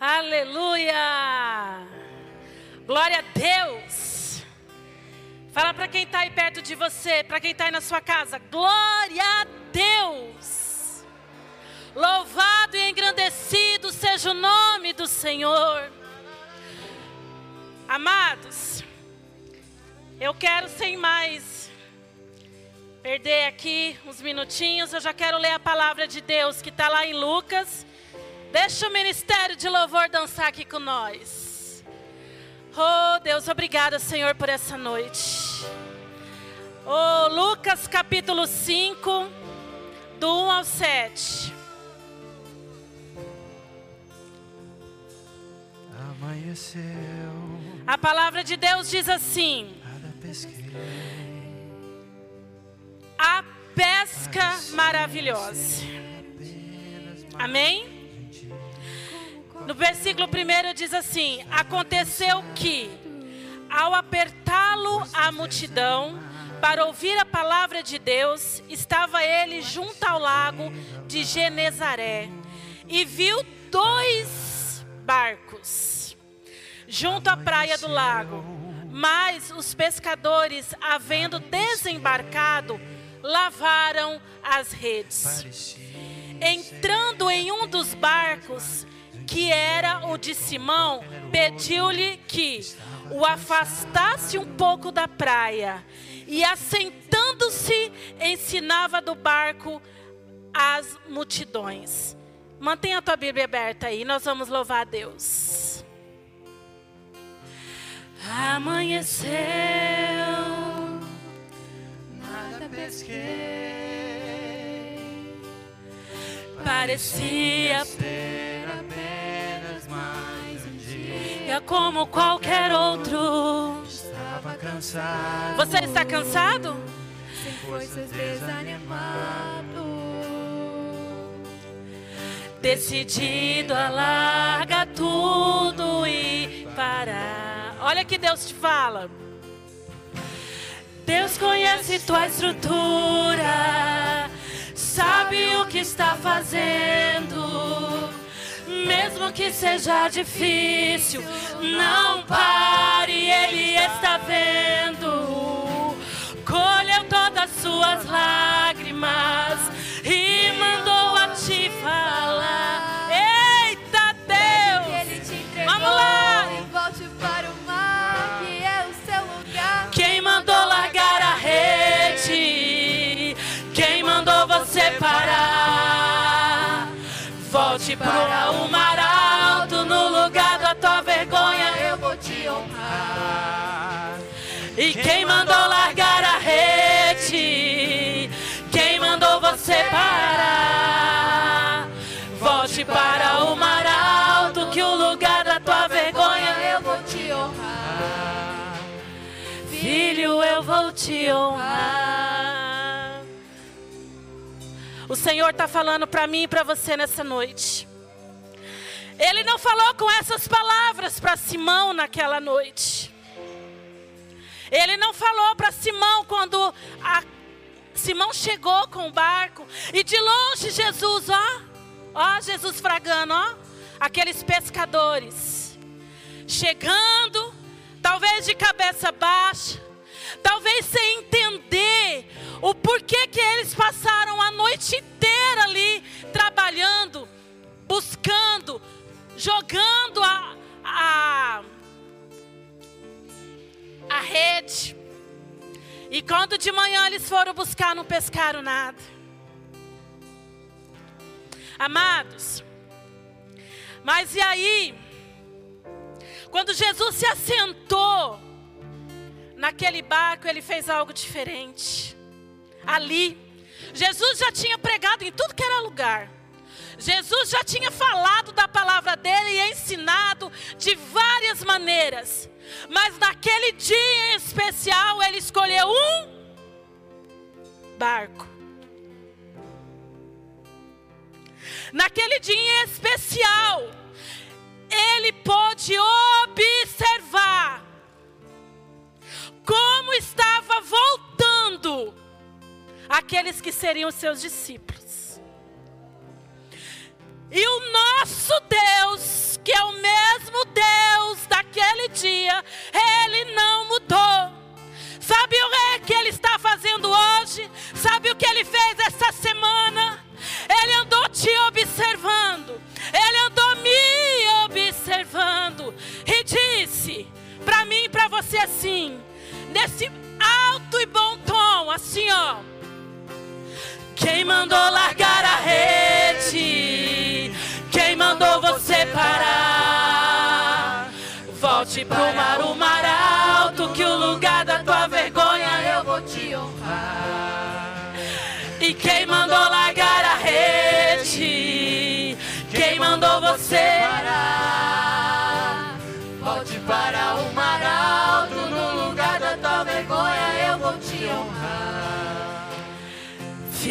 Aleluia! Glória a Deus! Fala para quem está aí perto de você, para quem está aí na sua casa. Glória a Deus! Louvado e engrandecido seja o nome do Senhor. Amados, eu quero sem mais perder aqui uns minutinhos, eu já quero ler a palavra de Deus que está lá em Lucas. Deixa o ministério de louvor dançar aqui com nós. Oh Deus, obrigada, Senhor, por essa noite. Oh, Lucas capítulo 5, do 1 ao 7. Amanheceu. A palavra de Deus diz assim. A pesca maravilhosa. Amém? No versículo 1 diz assim: Aconteceu que, ao apertá-lo a multidão, para ouvir a palavra de Deus, estava ele junto ao lago de Genezaré e viu dois barcos junto à praia do lago. Mas os pescadores, havendo desembarcado, lavaram as redes. Entrando em um dos barcos, que era o de Simão, pediu-lhe que o afastasse um pouco da praia. E assentando-se, ensinava do barco as multidões. Mantenha a tua Bíblia aberta aí, nós vamos louvar a Deus. Amanheceu. nada pesquei. Parecia ser mais um dia. dia como qualquer outro. Estava cansado. Você está cansado? sem forças desanimado. Decidido a largar tudo e parar. Olha que Deus te fala. Deus conhece tua estrutura, sabe o que está fazendo. Mesmo que seja difícil, não pare, Ele está vendo. Colheu todas as suas lágrimas e mandou a te falar. Eita Deus! Vamos lá! e volte para o mar, que é o seu lugar. Quem mandou largar a rede? Quem mandou você parar? Volte para o te honrar. O Senhor está falando para mim e para você nessa noite. Ele não falou com essas palavras para Simão naquela noite. Ele não falou para Simão quando Simão chegou com o barco e de longe Jesus, ó, ó Jesus fragando, ó, aqueles pescadores chegando, talvez de cabeça baixa, talvez sem entender o porquê que eles passaram a noite inteira ali trabalhando, buscando, jogando a, a, a rede. E quando de manhã eles foram buscar, não pescaram nada. Amados, mas e aí? Quando Jesus se assentou naquele barco, ele fez algo diferente. Ali, Jesus já tinha pregado em tudo que era lugar. Jesus já tinha falado da palavra dele e ensinado de várias maneiras. Mas naquele dia em especial, ele escolheu um barco. Naquele dia em especial, ele pôde observar como estava voltando aqueles que seriam seus discípulos. E o nosso Deus, que é o mesmo Deus daquele dia, ele não mudou. Sabe o que ele está fazendo hoje? Sabe o que ele fez essa semana? Ele andou te observando. Ele andou me nesse alto e bom tom, assim ó. Quem mandou largar a rede? Quem mandou você parar? Volte pro mar, o mar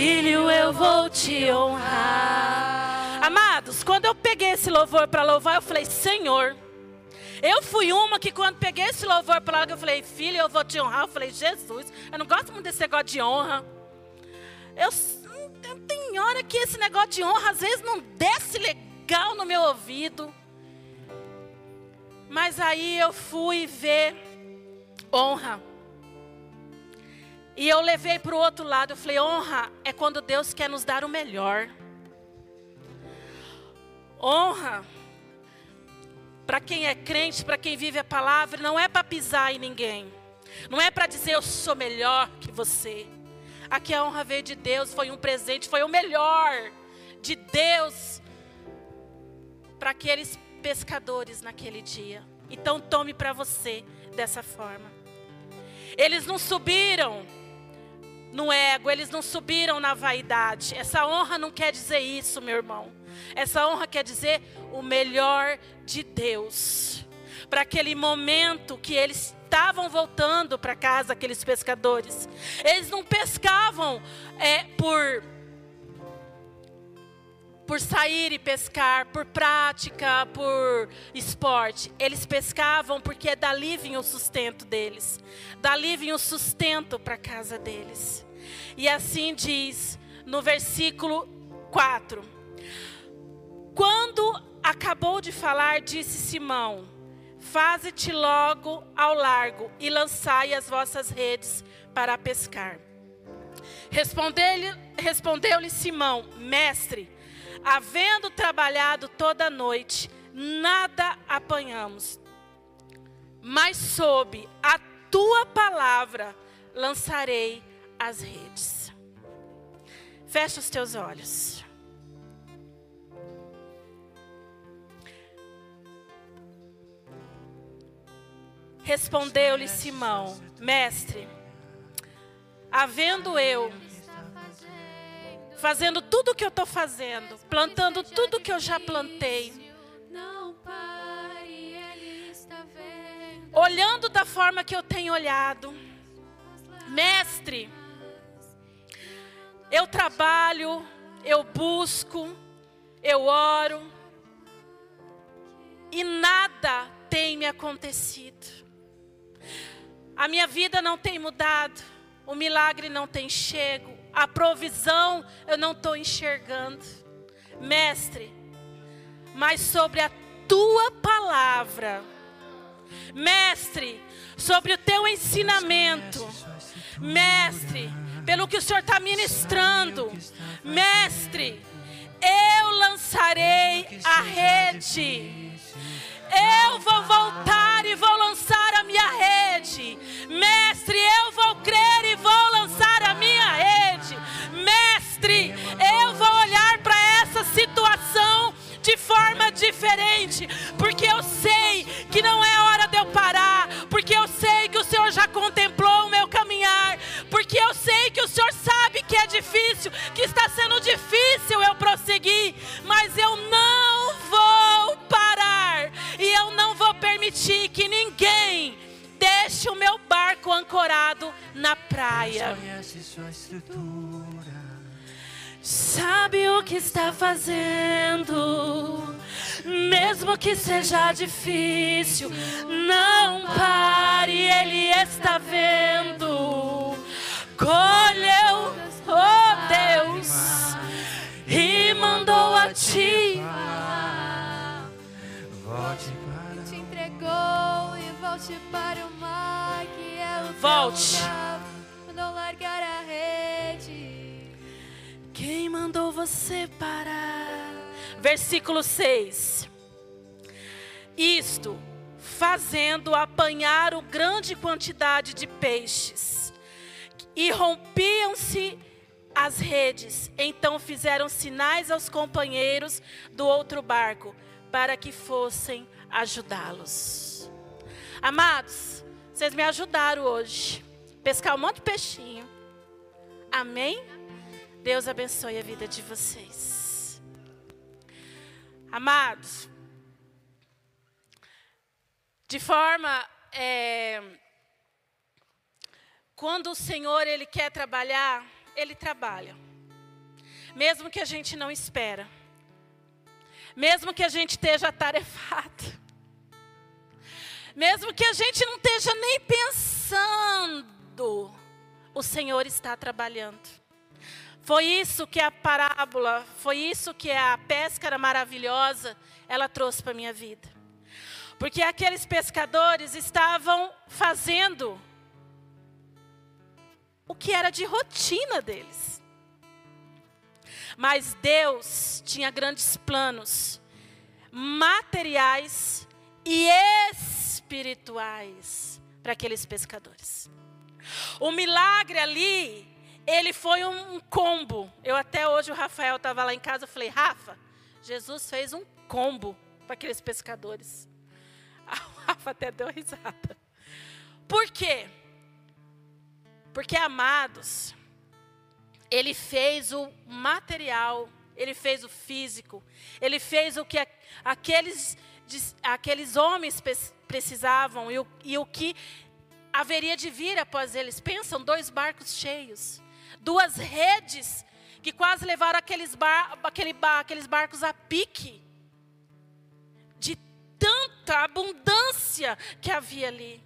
Filho, eu vou te honrar. Amados, quando eu peguei esse louvor para louvar, eu falei, Senhor. Eu fui uma que quando peguei esse louvor para louvar, eu falei, filho, eu vou te honrar. Eu falei, Jesus, eu não gosto muito desse negócio de honra. Eu, tem hora que esse negócio de honra às vezes não desce legal no meu ouvido. Mas aí eu fui ver honra. E eu levei para o outro lado. Eu falei: honra é quando Deus quer nos dar o melhor. Honra, para quem é crente, para quem vive a palavra, não é para pisar em ninguém. Não é para dizer eu sou melhor que você. Aqui a honra veio de Deus, foi um presente, foi o melhor de Deus para aqueles pescadores naquele dia. Então tome para você dessa forma. Eles não subiram no ego, eles não subiram na vaidade. Essa honra não quer dizer isso, meu irmão. Essa honra quer dizer o melhor de Deus. Para aquele momento que eles estavam voltando para casa, aqueles pescadores. Eles não pescavam é, por por sair e pescar, por prática, por esporte. Eles pescavam porque dali vinha o sustento deles. Dali vinha o sustento para a casa deles. E assim diz no versículo 4. Quando acabou de falar, disse Simão: Faze-te logo ao largo e lançai as vossas redes para pescar. Respondeu-lhe respondeu Simão: Mestre, havendo trabalhado toda noite, nada apanhamos. Mas sob a tua palavra lançarei as redes. Fecha os teus olhos. Respondeu-lhe Simão: Mestre, havendo eu fazendo tudo o que eu estou fazendo, plantando tudo que eu já plantei, olhando da forma que eu tenho olhado, mestre, eu trabalho, eu busco, eu oro, e nada tem me acontecido. A minha vida não tem mudado, o milagre não tem chego, a provisão eu não estou enxergando. Mestre, mas sobre a tua palavra, mestre, sobre o teu ensinamento, mestre, pelo que o Senhor está ministrando, mestre, eu lançarei a rede. Eu vou voltar e vou lançar a minha rede. Mestre, eu vou crer Mestre, eu vou olhar para essa situação de forma diferente, porque eu sei que não é hora de eu parar, porque eu sei que o Senhor já contemplou o meu caminhar, porque eu sei que o Senhor sabe que é difícil, que está sendo difícil eu prosseguir, mas eu não vou parar e eu não vou permitir que ninguém deixe o meu barco ancorado na praia. Conhece sua estrutura. Sabe o que está fazendo, mesmo que seja difícil, não pare, Ele está vendo. Colheu, oh Deus, e mandou a ti. Volte para Te entregou e volte para o mar que é o teu Volte. Mandou largar a rede. Quem mandou você parar? Versículo 6. Isto fazendo apanhar o grande quantidade de peixes. E rompiam-se as redes. Então fizeram sinais aos companheiros do outro barco para que fossem ajudá-los. Amados, vocês me ajudaram hoje. Pescar um monte de peixinho. Amém? Deus abençoe a vida de vocês. Amados, de forma. É, quando o Senhor ele quer trabalhar, ele trabalha. Mesmo que a gente não espera. Mesmo que a gente esteja atarefado. Mesmo que a gente não esteja nem pensando, o Senhor está trabalhando. Foi isso que a parábola, foi isso que a pesca maravilhosa, ela trouxe para a minha vida. Porque aqueles pescadores estavam fazendo o que era de rotina deles. Mas Deus tinha grandes planos materiais e espirituais para aqueles pescadores. O milagre ali, ele foi um combo. Eu até hoje o Rafael estava lá em casa, eu falei: "Rafa, Jesus fez um combo para aqueles pescadores". O Rafa até deu risada. Por quê? Porque, amados, ele fez o material, ele fez o físico, ele fez o que aqueles, aqueles homens precisavam e o, e o que haveria de vir após eles. Pensam, dois barcos cheios, duas redes que quase levaram aqueles, bar, aquele bar, aqueles barcos a pique, de tanta abundância que havia ali.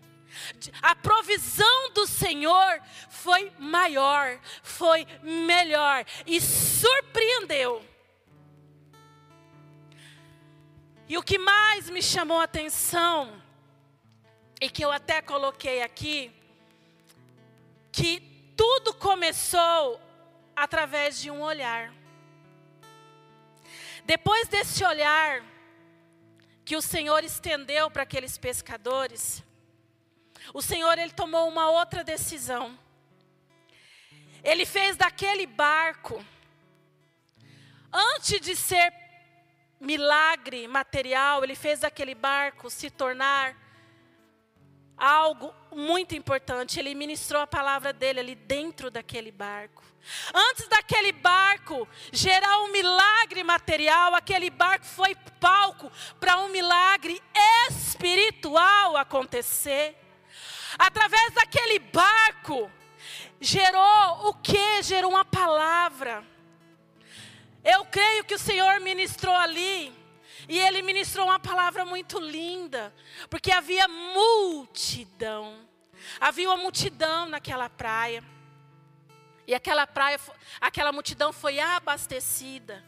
A provisão do Senhor foi maior, foi melhor e surpreendeu. E o que mais me chamou a atenção, e que eu até coloquei aqui, começou através de um olhar. Depois desse olhar que o Senhor estendeu para aqueles pescadores, o Senhor ele tomou uma outra decisão. Ele fez daquele barco, antes de ser milagre material, ele fez daquele barco se tornar algo muito importante. Ele ministrou a palavra dele ali dentro daquele barco. Antes daquele barco gerar um milagre material, aquele barco foi palco para um milagre espiritual acontecer. Através daquele barco, gerou o que? Gerou uma palavra. Eu creio que o Senhor ministrou ali. E ele ministrou uma palavra muito linda. Porque havia multidão. Havia uma multidão naquela praia. E aquela praia, aquela multidão foi abastecida.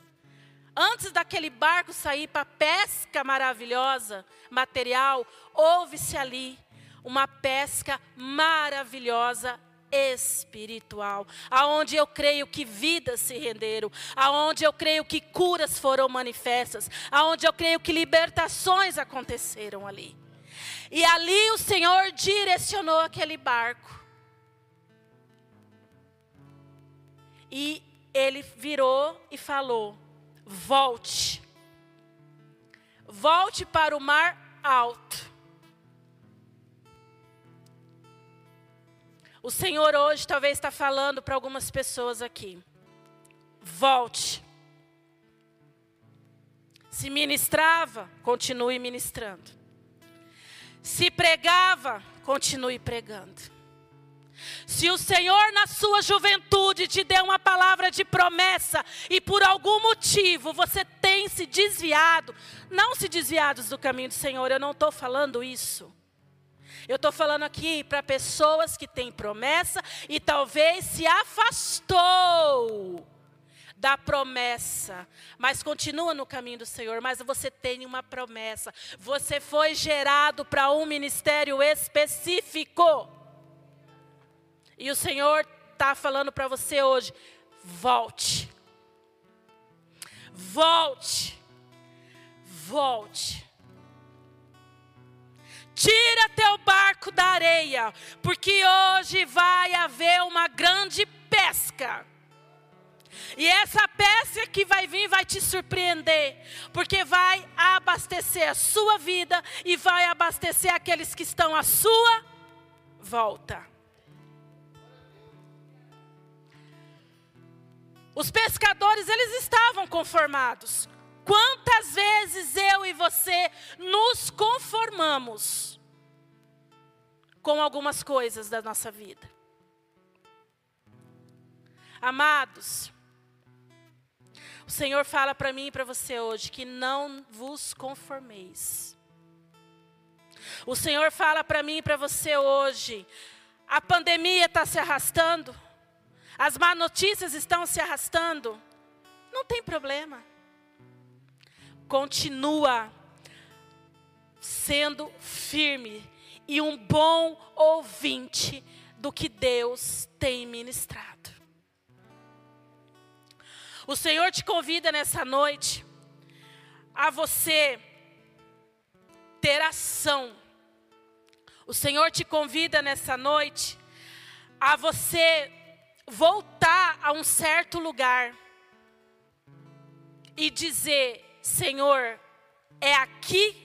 Antes daquele barco sair para pesca maravilhosa, material, houve-se ali uma pesca maravilhosa espiritual, aonde eu creio que vidas se renderam, aonde eu creio que curas foram manifestas, aonde eu creio que libertações aconteceram ali. E ali o Senhor direcionou aquele barco. E ele virou e falou: Volte. Volte para o mar alto. O Senhor hoje talvez está falando para algumas pessoas aqui. Volte. Se ministrava, continue ministrando. Se pregava, continue pregando. Se o Senhor, na sua juventude, te deu uma palavra de promessa e por algum motivo você tem se desviado, não se desviados do caminho do Senhor, eu não estou falando isso. Eu estou falando aqui para pessoas que têm promessa e talvez se afastou da promessa, mas continua no caminho do Senhor, mas você tem uma promessa. Você foi gerado para um ministério específico. E o Senhor está falando para você hoje: volte. Volte. Volte. Tira teu barco da areia, porque hoje vai haver uma grande pesca. E essa pesca que vai vir vai te surpreender, porque vai abastecer a sua vida e vai abastecer aqueles que estão à sua volta. Os pescadores, eles estavam conformados. Quantas vezes eu e você nos conformamos com algumas coisas da nossa vida? Amados, o Senhor fala para mim e para você hoje que não vos conformeis. O Senhor fala para mim e para você hoje, a pandemia está se arrastando, as má notícias estão se arrastando, não tem problema. Continua sendo firme e um bom ouvinte do que Deus tem ministrado. O Senhor te convida nessa noite a você ter ação. O Senhor te convida nessa noite a você voltar a um certo lugar e dizer: Senhor, é aqui,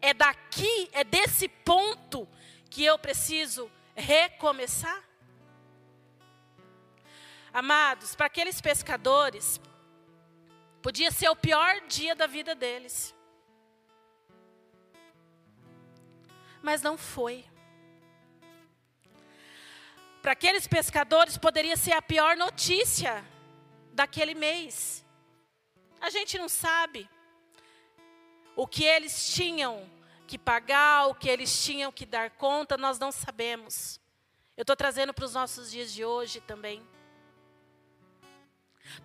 é daqui, é desse ponto que eu preciso recomeçar? Amados, para aqueles pescadores, podia ser o pior dia da vida deles. Mas não foi. Para aqueles pescadores, poderia ser a pior notícia daquele mês. A gente não sabe o que eles tinham que pagar, o que eles tinham que dar conta, nós não sabemos. Eu estou trazendo para os nossos dias de hoje também.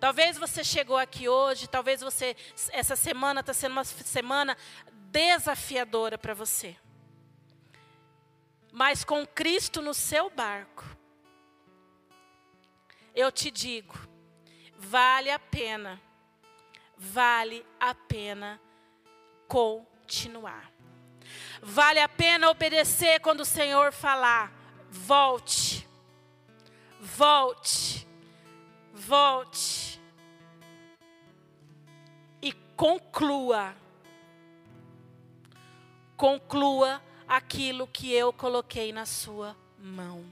Talvez você chegou aqui hoje, talvez você essa semana está sendo uma semana desafiadora para você. Mas com Cristo no seu barco, eu te digo, vale a pena, vale a pena continuar. Vale a pena obedecer quando o Senhor falar, volte, volte volte e conclua. Conclua aquilo que eu coloquei na sua mão.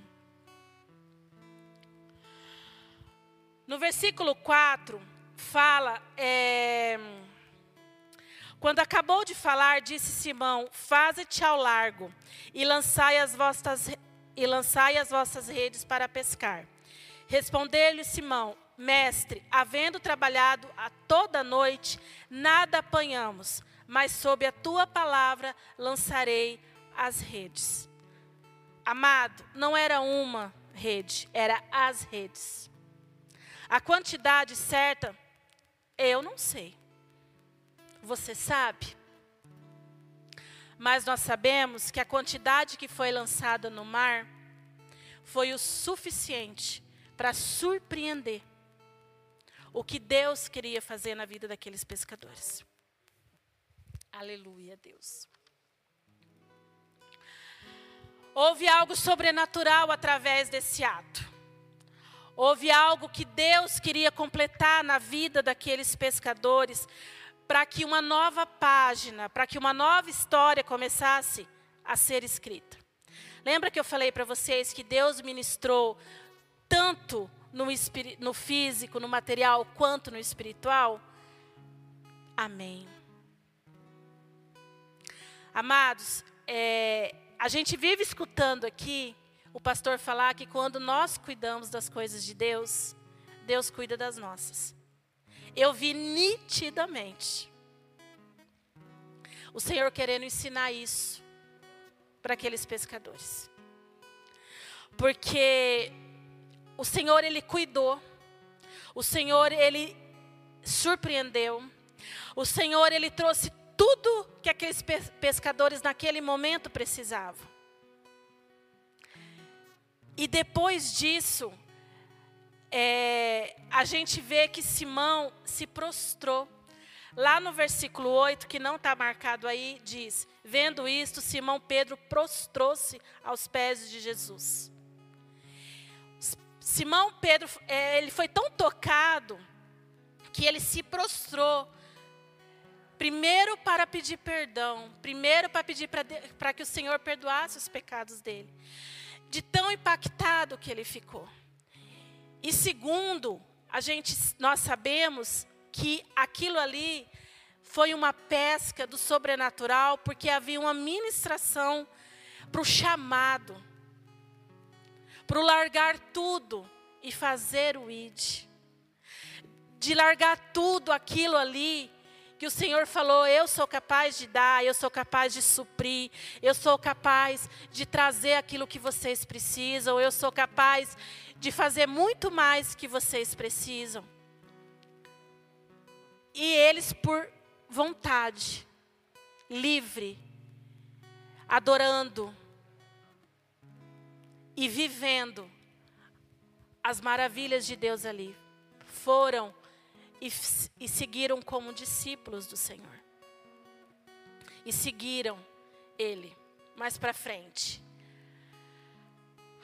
No versículo 4, fala. É, quando acabou de falar, disse Simão: Faze-te ao largo e lançai as vossas, e lançai as vossas redes para pescar. Respondeu-lhe Simão: Mestre, havendo trabalhado a toda noite, nada apanhamos, mas sob a tua palavra lançarei as redes. Amado, não era uma rede, era as redes. A quantidade certa, eu não sei. Você sabe? Mas nós sabemos que a quantidade que foi lançada no mar foi o suficiente para surpreender o que Deus queria fazer na vida daqueles pescadores. Aleluia, Deus. Houve algo sobrenatural através desse ato. Houve algo que Deus queria completar na vida daqueles pescadores, para que uma nova página, para que uma nova história começasse a ser escrita. Lembra que eu falei para vocês que Deus ministrou tanto no, no físico, no material, quanto no espiritual? Amém. Amados, é, a gente vive escutando aqui o pastor falar que quando nós cuidamos das coisas de Deus, Deus cuida das nossas. Eu vi nitidamente o Senhor querendo ensinar isso para aqueles pescadores. Porque o Senhor ele cuidou. O Senhor ele surpreendeu. O Senhor ele trouxe tudo que aqueles pescadores naquele momento precisavam. E depois disso, é, a gente vê que Simão se prostrou. Lá no versículo 8, que não está marcado aí, diz: Vendo isto, Simão Pedro prostrou-se aos pés de Jesus. Simão Pedro, é, ele foi tão tocado que ele se prostrou. Primeiro para pedir perdão, primeiro para pedir para que o Senhor perdoasse os pecados dele. De tão impactado que ele ficou. E segundo, a gente, nós sabemos que aquilo ali foi uma pesca do sobrenatural, porque havia uma ministração para o chamado, para o largar tudo e fazer o id. De largar tudo aquilo ali que o Senhor falou: eu sou capaz de dar, eu sou capaz de suprir, eu sou capaz de trazer aquilo que vocês precisam, eu sou capaz de fazer muito mais que vocês precisam. E eles, por vontade, livre, adorando e vivendo as maravilhas de Deus ali, foram e, e seguiram como discípulos do Senhor. E seguiram Ele mais para frente.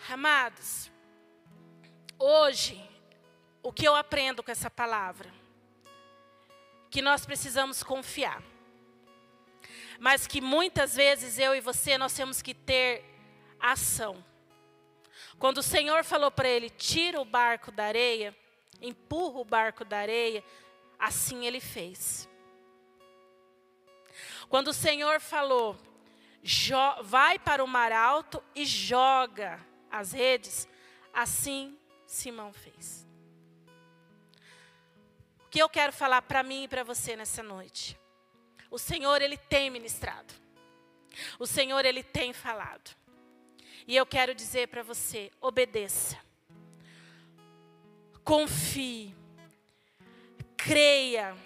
Amados, hoje, o que eu aprendo com essa palavra? que nós precisamos confiar. Mas que muitas vezes eu e você nós temos que ter ação. Quando o Senhor falou para ele: "Tira o barco da areia", empurra o barco da areia, assim ele fez. Quando o Senhor falou: "Vai para o mar alto e joga as redes", assim Simão fez que eu quero falar para mim e para você nessa noite. O Senhor, Ele tem ministrado. O Senhor, Ele tem falado. E eu quero dizer para você: obedeça. Confie. Creia.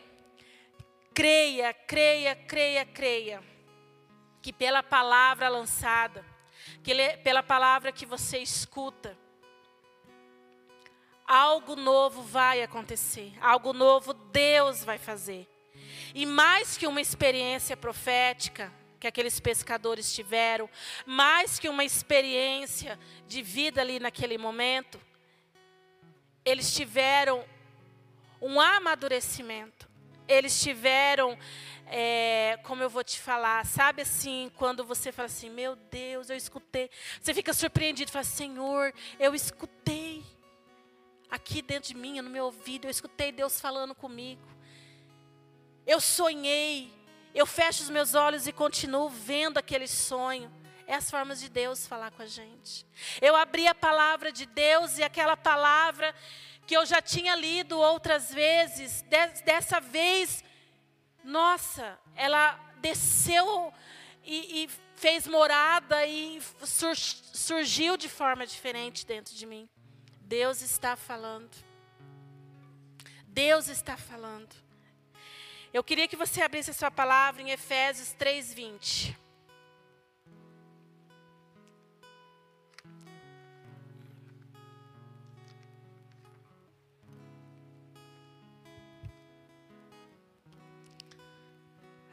Creia, creia, creia, creia. Que pela palavra lançada, que pela palavra que você escuta, algo novo vai acontecer, algo novo Deus vai fazer. E mais que uma experiência profética que aqueles pescadores tiveram, mais que uma experiência de vida ali naquele momento, eles tiveram um amadurecimento, eles tiveram, é, como eu vou te falar, sabe assim, quando você fala assim, meu Deus, eu escutei, você fica surpreendido, fala, Senhor, eu escutei aqui dentro de mim, no meu ouvido, eu escutei Deus falando comigo. Eu sonhei, eu fecho os meus olhos e continuo vendo aquele sonho. É as formas de Deus falar com a gente. Eu abri a palavra de Deus e aquela palavra que eu já tinha lido outras vezes, dessa vez, nossa, ela desceu e, e fez morada e sur, surgiu de forma diferente dentro de mim. Deus está falando. Deus está falando. Eu queria que você abrisse a sua palavra em Efésios 3:20.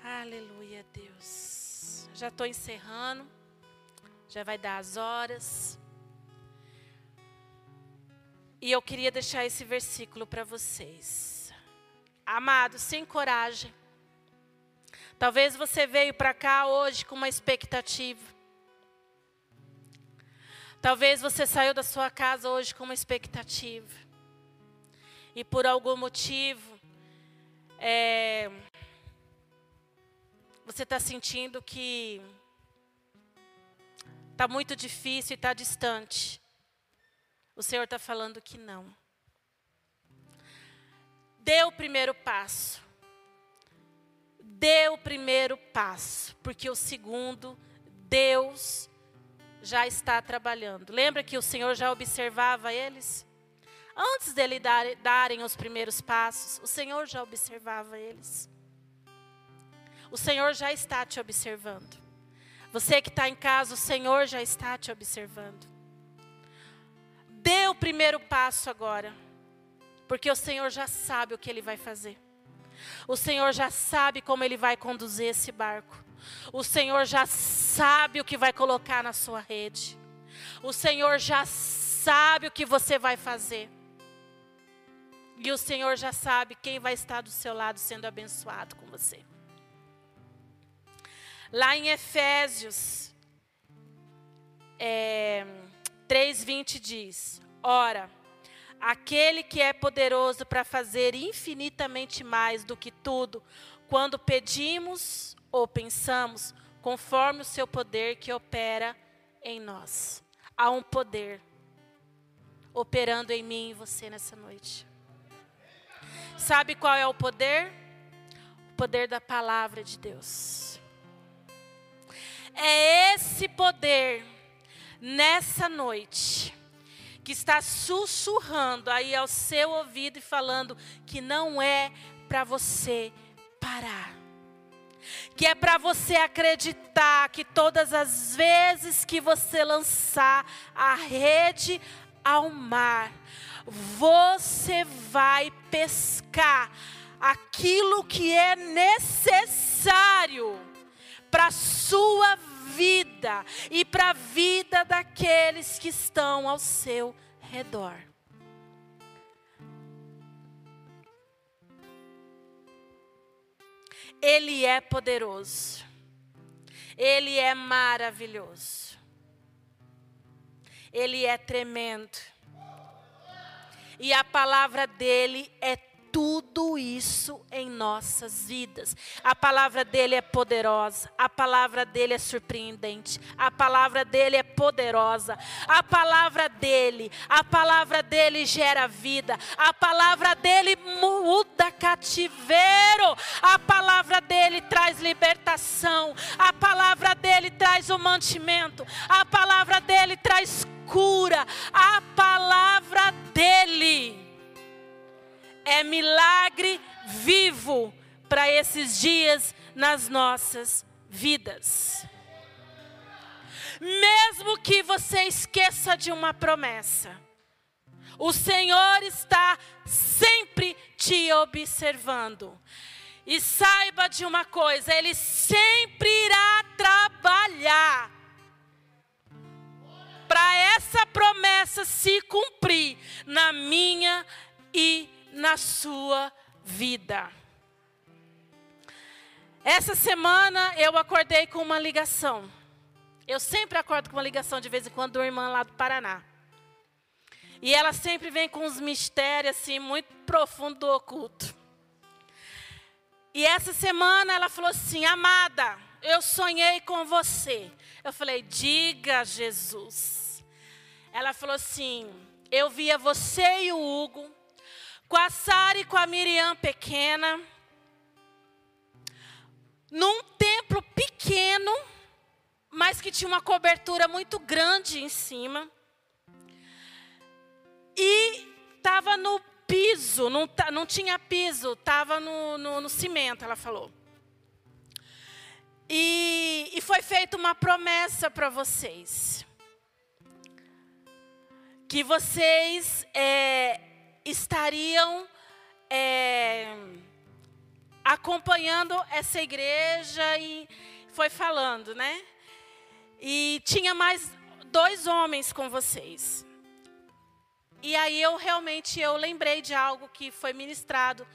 Aleluia, Deus. Já estou encerrando. Já vai dar as horas. E eu queria deixar esse versículo para vocês. Amados, sem coragem. Talvez você veio para cá hoje com uma expectativa. Talvez você saiu da sua casa hoje com uma expectativa. E por algum motivo, é, você está sentindo que está muito difícil e está distante. O Senhor está falando que não. Dê o primeiro passo. Dê o primeiro passo, porque o segundo, Deus já está trabalhando. Lembra que o Senhor já observava eles? Antes dele dar, darem os primeiros passos, o Senhor já observava eles. O Senhor já está te observando. Você que está em casa, o Senhor já está te observando. Dê o primeiro passo agora, porque o Senhor já sabe o que Ele vai fazer. O Senhor já sabe como Ele vai conduzir esse barco. O Senhor já sabe o que vai colocar na sua rede. O Senhor já sabe o que você vai fazer. E o Senhor já sabe quem vai estar do seu lado sendo abençoado com você. Lá em Efésios é, 3,20 diz: Ora, aquele que é poderoso para fazer infinitamente mais do que tudo, quando pedimos ou pensamos, conforme o seu poder que opera em nós. Há um poder operando em mim e você nessa noite. Sabe qual é o poder? O poder da palavra de Deus. É esse poder nessa noite que está sussurrando aí ao seu ouvido e falando que não é para você parar. Que é para você acreditar que todas as vezes que você lançar a rede ao mar, você vai pescar aquilo que é necessário para a sua vida e para a vida daqueles que estão ao seu redor. Ele é poderoso. Ele é maravilhoso. Ele é tremendo. E a palavra dele é tudo isso em nossas vidas. A palavra dele é poderosa, a palavra dele é surpreendente, a palavra dele é poderosa, a palavra dele, a palavra dele gera vida, a palavra dele muda cativeiro, a palavra dele traz libertação, a palavra dele traz o mantimento, a palavra dele esses dias nas nossas vidas. Mesmo que você esqueça de uma promessa, o Senhor está sempre te observando. E saiba de uma coisa: Ele sempre irá trabalhar para essa promessa se cumprir na minha e na sua vida. Essa semana eu acordei com uma ligação. Eu sempre acordo com uma ligação de vez em quando do irmã lá do Paraná. E ela sempre vem com uns mistérios assim muito profundos do oculto. E essa semana ela falou assim: "Amada, eu sonhei com você". Eu falei: "Diga, Jesus". Ela falou assim: "Eu via você e o Hugo com a Sara e com a Miriam pequena, num templo pequeno, mas que tinha uma cobertura muito grande em cima. E estava no piso, não, não tinha piso, estava no, no, no, cimento, ela falou. E, e foi feita uma promessa para vocês. Que vocês é, estariam é, acompanhando essa igreja e foi falando, né? E tinha mais dois homens com vocês. E aí eu realmente eu lembrei de algo que foi ministrado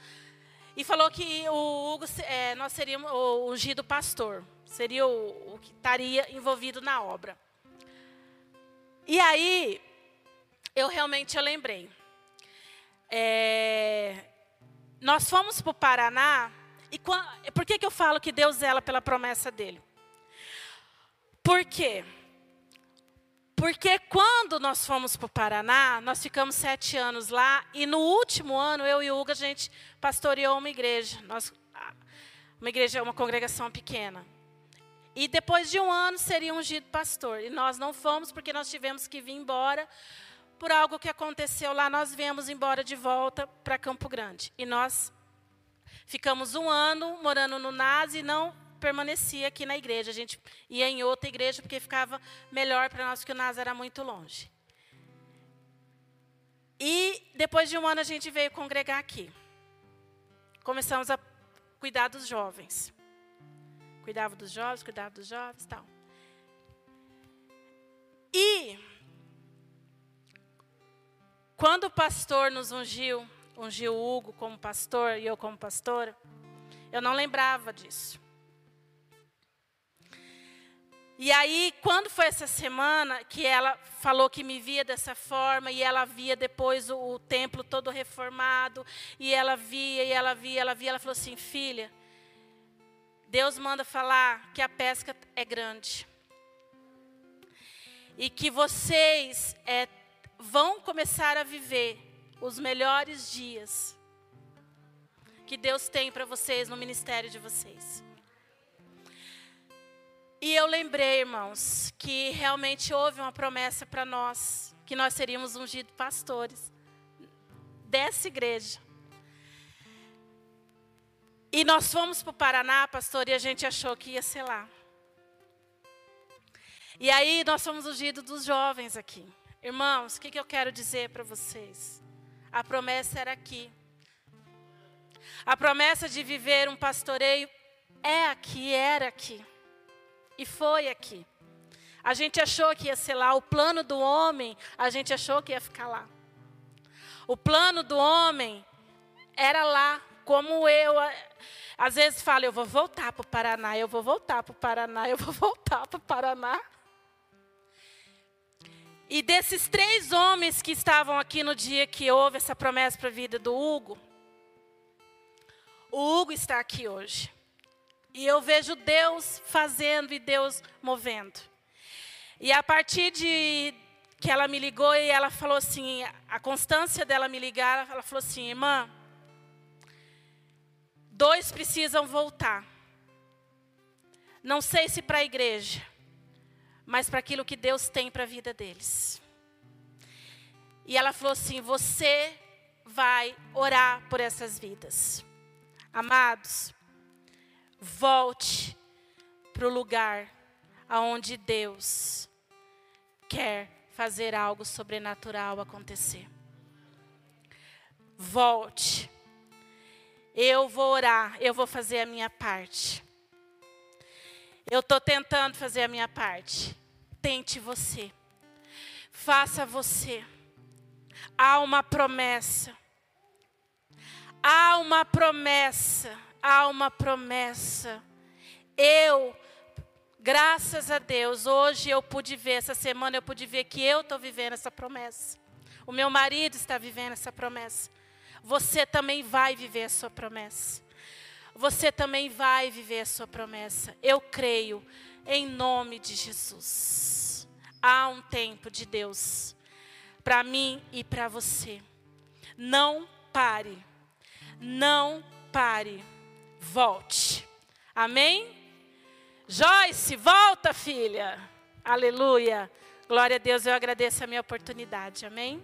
e falou que o Hugo, é, nós seríamos o ungido pastor, seria o, o que estaria envolvido na obra. E aí eu realmente eu lembrei. É, nós fomos para o Paraná, e por que, que eu falo que Deus zela pela promessa dele? Por quê? Porque quando nós fomos para o Paraná, nós ficamos sete anos lá, e no último ano, eu e o Hugo, a gente pastoreou uma igreja. Nós, uma igreja, uma congregação pequena. E depois de um ano seria ungido pastor. E nós não fomos porque nós tivemos que vir embora por algo que aconteceu lá, nós viemos embora de volta para Campo Grande. E nós ficamos um ano morando no NAS e não permanecia aqui na igreja. A gente ia em outra igreja porque ficava melhor para nós, porque o NAS era muito longe. E depois de um ano a gente veio congregar aqui. Começamos a cuidar dos jovens. Cuidava dos jovens, cuidava dos jovens, tal. E quando o pastor nos ungiu, ungiu o Hugo como pastor e eu como pastora, eu não lembrava disso. E aí, quando foi essa semana que ela falou que me via dessa forma, e ela via depois o, o templo todo reformado, e ela via, e ela via, ela via, ela falou assim: filha, Deus manda falar que a pesca é grande. E que vocês é, vão começar a viver os melhores dias que Deus tem para vocês no ministério de vocês. E eu lembrei, irmãos, que realmente houve uma promessa para nós, que nós seríamos ungidos pastores dessa igreja. E nós fomos para o Paraná, pastor, e a gente achou que ia ser lá. E aí nós fomos ungidos dos jovens aqui. Irmãos, o que, que eu quero dizer para vocês? A promessa era aqui. A promessa de viver um pastoreio é aqui, era aqui. E foi aqui. A gente achou que ia ser lá. O plano do homem, a gente achou que ia ficar lá. O plano do homem era lá. Como eu, às vezes, falo: eu vou voltar para o Paraná, eu vou voltar para o Paraná, eu vou voltar para o Paraná. E desses três homens que estavam aqui no dia que houve essa promessa para a vida do Hugo, o Hugo está aqui hoje. E eu vejo Deus fazendo e Deus movendo. E a partir de que ela me ligou e ela falou assim, a constância dela me ligar, ela falou assim, irmã, dois precisam voltar. Não sei se para a igreja, mas para aquilo que Deus tem para a vida deles. E ela falou assim: você vai orar por essas vidas. Amados, Volte para o lugar aonde Deus quer fazer algo sobrenatural acontecer. Volte. Eu vou orar, eu vou fazer a minha parte. Eu estou tentando fazer a minha parte. Tente você. Faça você. Há uma promessa. Há uma promessa há uma promessa. Eu, graças a Deus, hoje eu pude ver, essa semana eu pude ver que eu estou vivendo essa promessa. O meu marido está vivendo essa promessa. Você também vai viver a sua promessa. Você também vai viver a sua promessa. Eu creio em nome de Jesus. Há um tempo de Deus para mim e para você. Não pare. Não pare volte. Amém? Joyce, volta, filha. Aleluia. Glória a Deus, eu agradeço a minha oportunidade. Amém?